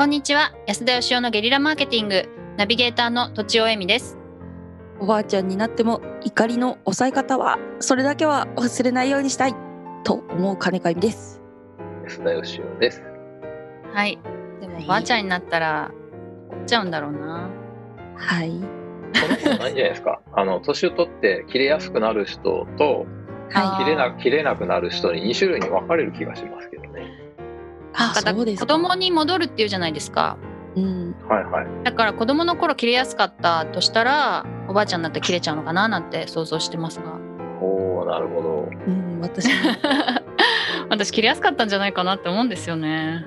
こんにちは。安田義雄のゲリラマーケティング。ナビゲーターのとちおえみです。おばあちゃんになっても怒りの抑え方はそれだけは忘れないようにしたいと思う金子由美です。安田義雄です。はい。でもはいおばあちゃんになったら怒っちゃうんだろうな。はい。その人ないんじゃないですか。あの年を取って切れやすくなる人とあー切れな切れなくなる人に2種類に分かれる気がしますけどね。なんかだそうです子供に戻るっていうじゃないですか。うん。はいはい。だから子供の頃切れやすかったとしたらおばあちゃんになって切れちゃうのかななんて想像してますが。おおなるほど。うん私も。私切れやすかったんじゃないかなって思うんですよね。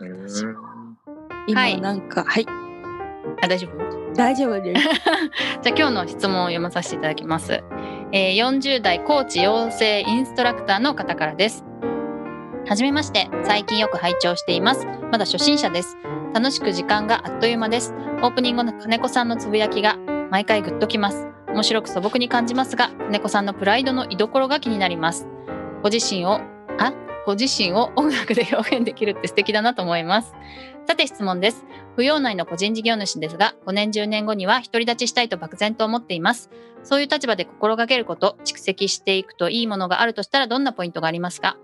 うーんはい。今なんかはい、あ大丈夫？大丈夫です。じゃあ今日の質問を読まさせていただきます。えー40代コーチ養成インストラクターの方からです。はじめまして、最近よく拝聴しています。まだ初心者です。楽しく時間があっという間です。オープニングの金子さんのつぶやきが毎回グッときます。面白く素朴に感じますが、金子さんのプライドの居所が気になります。ご自身を、あ、ご自身を音楽で表現できるって素敵だなと思います。さて質問です。扶養内の個人事業主ですが、5年10年後には独り立ちしたいと漠然と思っています。そういう立場で心がけること、蓄積していくといいものがあるとしたらどんなポイントがありますか？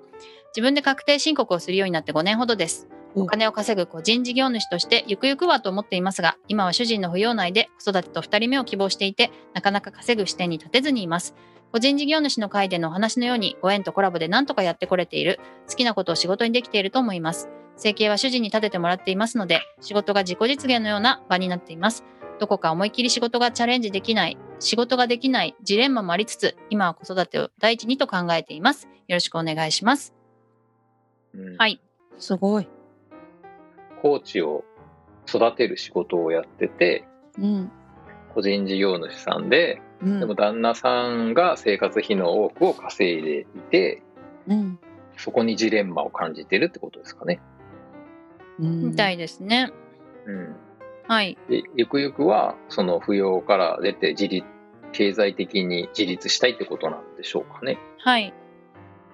自分で確定申告をするようになって5年ほどです。おお金を稼ぐ個人事業主としてゆくゆくはと思っていますが、今は主人の扶養内で子育てと2人目を希望していて、なかなか稼ぐ視点に立てずにいます。個人事業主の会でのお話のようにご縁とコラボで何とかやってこれている、好きなことを仕事にできていると思います。生計は主人に立ててもらっていますので、仕事が自己実現のような場になっています。どこか思い切り仕事がチャレンジできない、仕事ができないジレンマもありつつ、今は子育てを第一にと考えています。よろしくお願いします。うんはい。すごいコーチを育てる仕事をやっててうん個人事業主さんでうんでも旦那さんが生活費の多くを稼いでいてうんそこにジレンマを感じてるってことですかね。うんみたいですね。うんはい。でゆくゆくはその扶養から出て自立経済的に自立したいってことなんでしょうかね。はい。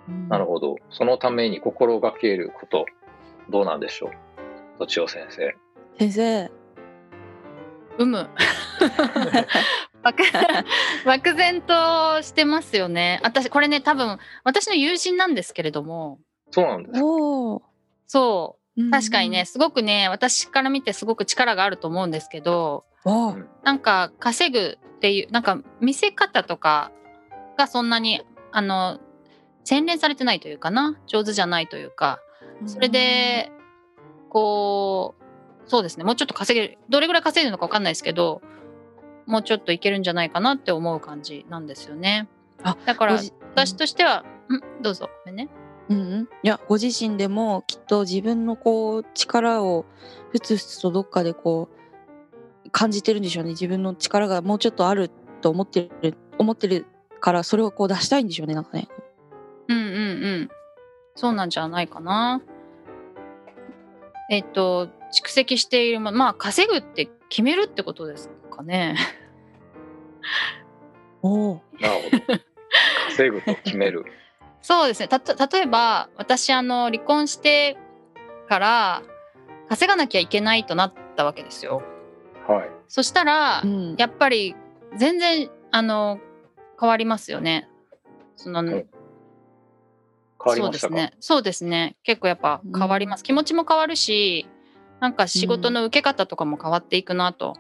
うんなるほど。そのために心がけることどうなんでしょう？とちお先生。先生うむ。漠漠然としてますよね。私、これね、多分、私の友人なんですけれども、そうなんですか？おおそう、確かにね、すごくね、私から見てすごく力があると思うんですけど、なんか稼ぐっていう、なんか見せ方とかがそんなに、あの、洗練されてないというかな、上手じゃないというか、それで、こう、そうですね、もうちょっと稼げる、どれぐらい稼いでるのか分かんないですけど、もうちょっといけるんじゃないかなって思う感じなんですよね。あだから私としては、んどうぞ、ごめんね。うんうん、いやご自身でもきっと自分のこう力をふつふつとどっかでこう感じてるんでしょうね自分の力がもうちょっとあると思ってる思ってるからそれをこう出したいんでしょうねなんかね。うんうんうん。そうなんじゃないかな。えっと、蓄積しているもの、まあ、稼ぐって決めるってことですかね。おお。なるほど。稼ぐと決める。そうですね。たと例えば、私、あの、離婚してから、稼がなきゃいけないとなったわけですよ。はい。そしたら、うん。やっぱり、全然、あの、変わりますよね。その、ん変わりましたか？そうですね。そうですね。結構やっぱ変わります。気持ちも変わるし、なんか仕事の受け方とかも変わっていくなと。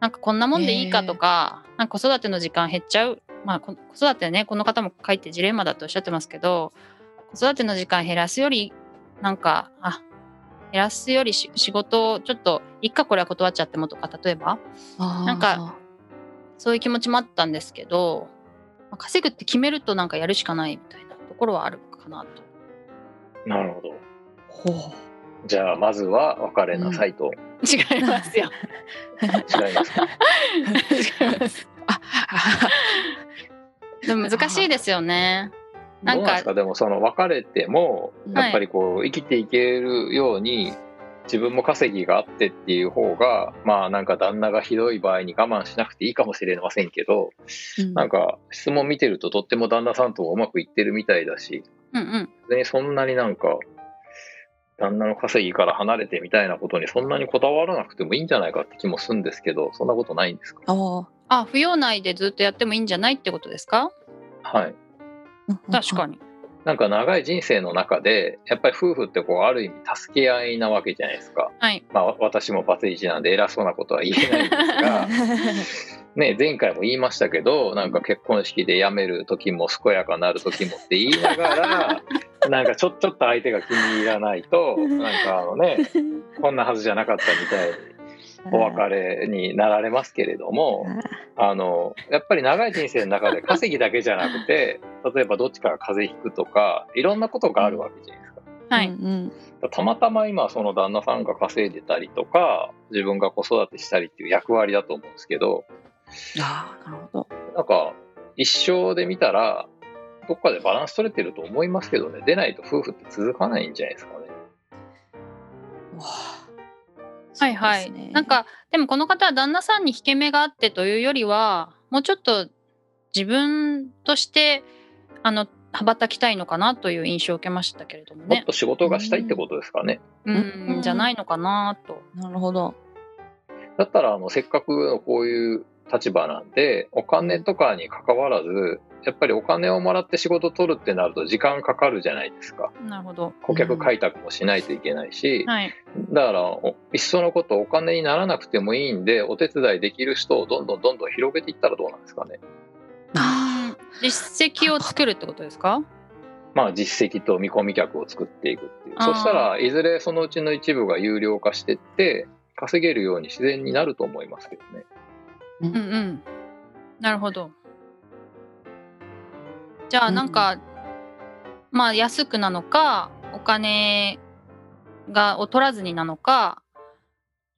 なんかこんなもんでいいかとか、なんか子育ての時間減っちゃう。まあこ子育てね、この方も書いてジレンマだとおっしゃってますけど、子育ての時間減らすより、なんか、あ、減らすよりし仕事をちょっと、いっかこれは断っちゃってもとか、例えば、なんかそういう気持ちもあったんですけど、まあ稼ぐって決めるとなんかやるしかないみたいなところはあるかなと。なるほど。ほう。じゃあまずは別れなさいと。違いますよ。違いますか？違います。あでも難しいですよね。なんかでもその別れてもはいやっぱりこう生きていけるように。自分も稼ぎがあってっていう方がまあなんか旦那がひどい場合に我慢しなくていいかもしれませんけどうん。なんか質問見てるととっても旦那さんとうまくいってるみたいだしうんうん。別にそんなになんか旦那の稼ぎから離れてみたいなことにそんなにこだわらなくてもいいんじゃないかって気もするんですけどそんなことないんですか？ああ扶養内でずっとやってもいいんじゃないってことですか？はい。あ確かに。なんか長い人生の中でやっぱり夫婦ってこうある意味助け合いなわけじゃないですかはい。まあ私もバツイチなんで偉そうなことは言えないんですが ね前回も言いましたけどなんか結婚式で辞める時も健やかなる時もって言いながら なんかちょちょっと相手が気に入らないとなんかあのね こんなはずじゃなかったみたいにお別れになられますけれどもあのやっぱり長い人生の中で稼ぎだけじゃなくて例えばどっちかが風邪ひくとかいろんなことがあるわけじゃないですか。はい。うんたまたま今その旦那さんが稼いでたりとか自分が子育てしたりっていう役割だと思うんですけどああなるほどなんか一生で見たらどっかでバランス取れてると思いますけどね出ないと夫婦って続かないんじゃないですかね。わあはいはい。ねなんかでもこの方は旦那さんに引け目があってというよりはもうちょっと自分としてあの羽ばたきたいのかなという印象を受けましたけれどもね。もっと仕事がしたいってことですかね。ううんんじゃないのかなと。なるほどだったらあのせっかくのこういう立場なんでお金とかに関わらずやっぱりお金をもらって仕事取るってなると時間かかるじゃないですかなるほど。顧客開拓もしないといけないし、はい。だからおいっそのことお金にならなくてもいいんでお手伝いできる人をどんどんどんどん広げていったらどうなんですかねあ実績を作るってことですか？まあ実績と見込み客を作っていくっていうそしたらいずれそのうちの一部が有料化してって稼げるように自然になると思いますけどねーうんうん。なるほど。じゃあなんか、まあ安くなのかお金がを取らずになのか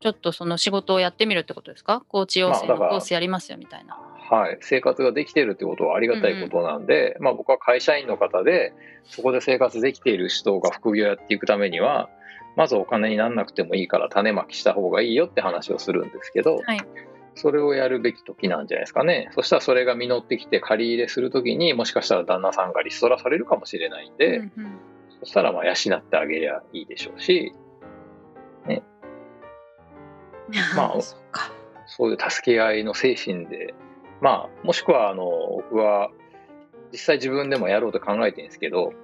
ちょっとその仕事をやってみるってことですか？コーチ養成のコースやりますよみたいな。はい、生活ができているってことはありがたいことなんで、まあ、僕は会社員の方でそこで生活できている人が副業やっていくためにはまずお金にならなくてもいいから種まきした方がいいよって話をするんですけど、はいそれをやるべき時なんじゃないですかね。そしたらそれが実ってきて借り入れする時にもしかしたら旦那さんがリストラされるかもしれないんで、うんうん。そしたらまあ養ってあげりゃいいでしょうし まあそっか。そういう助け合いの精神で、まあ、もしくはあの僕は実際自分でもやろうと考えてるんですけど、お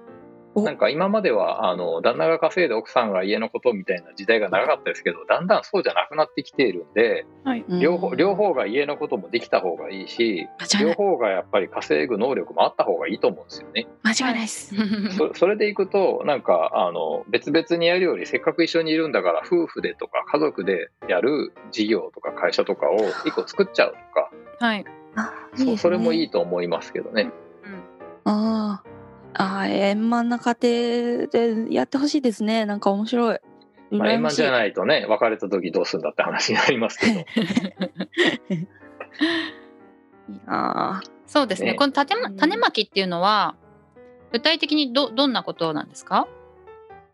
なんか今まではあの旦那が稼いで奥さんが家のことみたいな時代が長かったですけど、だんだんそうじゃなくなってきているんで、はい。両方両方が家のこともできた方がいいし、両方がやっぱり稼ぐ能力もあった方がいいと思うんですよね。間違いないです。そ それでいくとなんかあの別々にやるよりせっかく一緒にいるんだから夫婦でとか家族でやる事業とか会社とかを一個作っちゃうとか。はい。あそそれもいいいと思いますけどね。うん。あーあー円満な家庭でやってほしいですね。なんか面白い。まあ、円満じゃないとね別れた時どうするんだって話になりますけど。いいなそうですね。ね。この種まうん。種まきっていうのは具体的にどどんなことなんですか？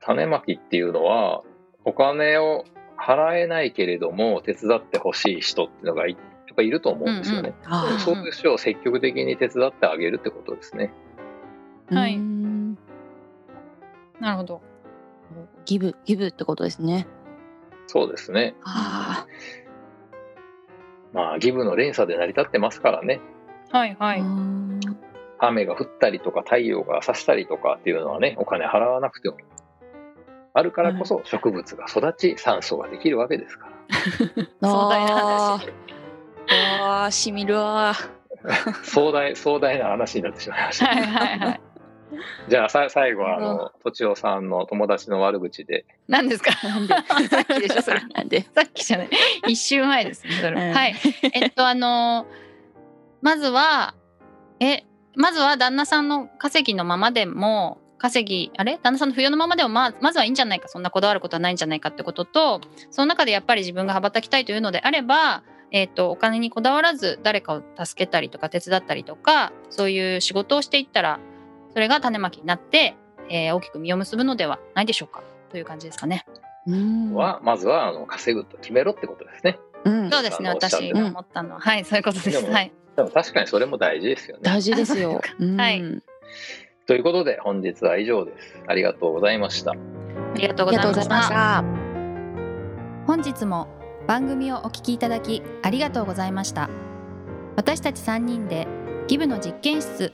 種まきっていうのはお金を払えないけれども手伝ってほしい人っていうのがいやっぱいると思うんですよね。あうん。そういう人を積極的に手伝ってあげるってことですね。ーはいなるほど。ギブギブってことですねそうですね。あまあギブの連鎖で成り立ってますからね。あ、はいはい。うん雨が降ったりとか太陽が差したりとかっていうのはねお金払わなくてもあるからこそ植物が育ち酸素ができるわけですから 壮大なあ話。ー あーしみるわ 壮大壮大な話になってしまいました、はいはいはい。じゃあさ最後はあのとちおさんの友達の悪口で何ですか？なんで？さっきでしょそれ。なんで？さっきじゃない。一週前ですね。それ。うんはい。えっとあのまずはえまずは旦那さんの稼ぎのままでも稼ぎあれ？旦那さんの扶養のままでもまあまずはいいんじゃないかそんなこだわることはないんじゃないかってこととその中でやっぱり自分が羽ばたきたいというのであれば、えっとお金にこだわらず誰かを助けたりとか手伝ったりとかそういう仕事をしていったらそれが種まきになって、えー大きく実を結ぶのではないでしょうか。という感じですかね。うん。はまずはあの稼ぐと決めろってことですね。うん。そうですね私が思ったのは、はいそういうことです。でもはい。でも確かにそれも大事ですよね。大事ですよ。はい。うん。ということで本日は以上です。ありがとうございました。あありがとうありがとうございました。本日も番組をお聞きいただきありがとうございました。私たち3人でギブの実験室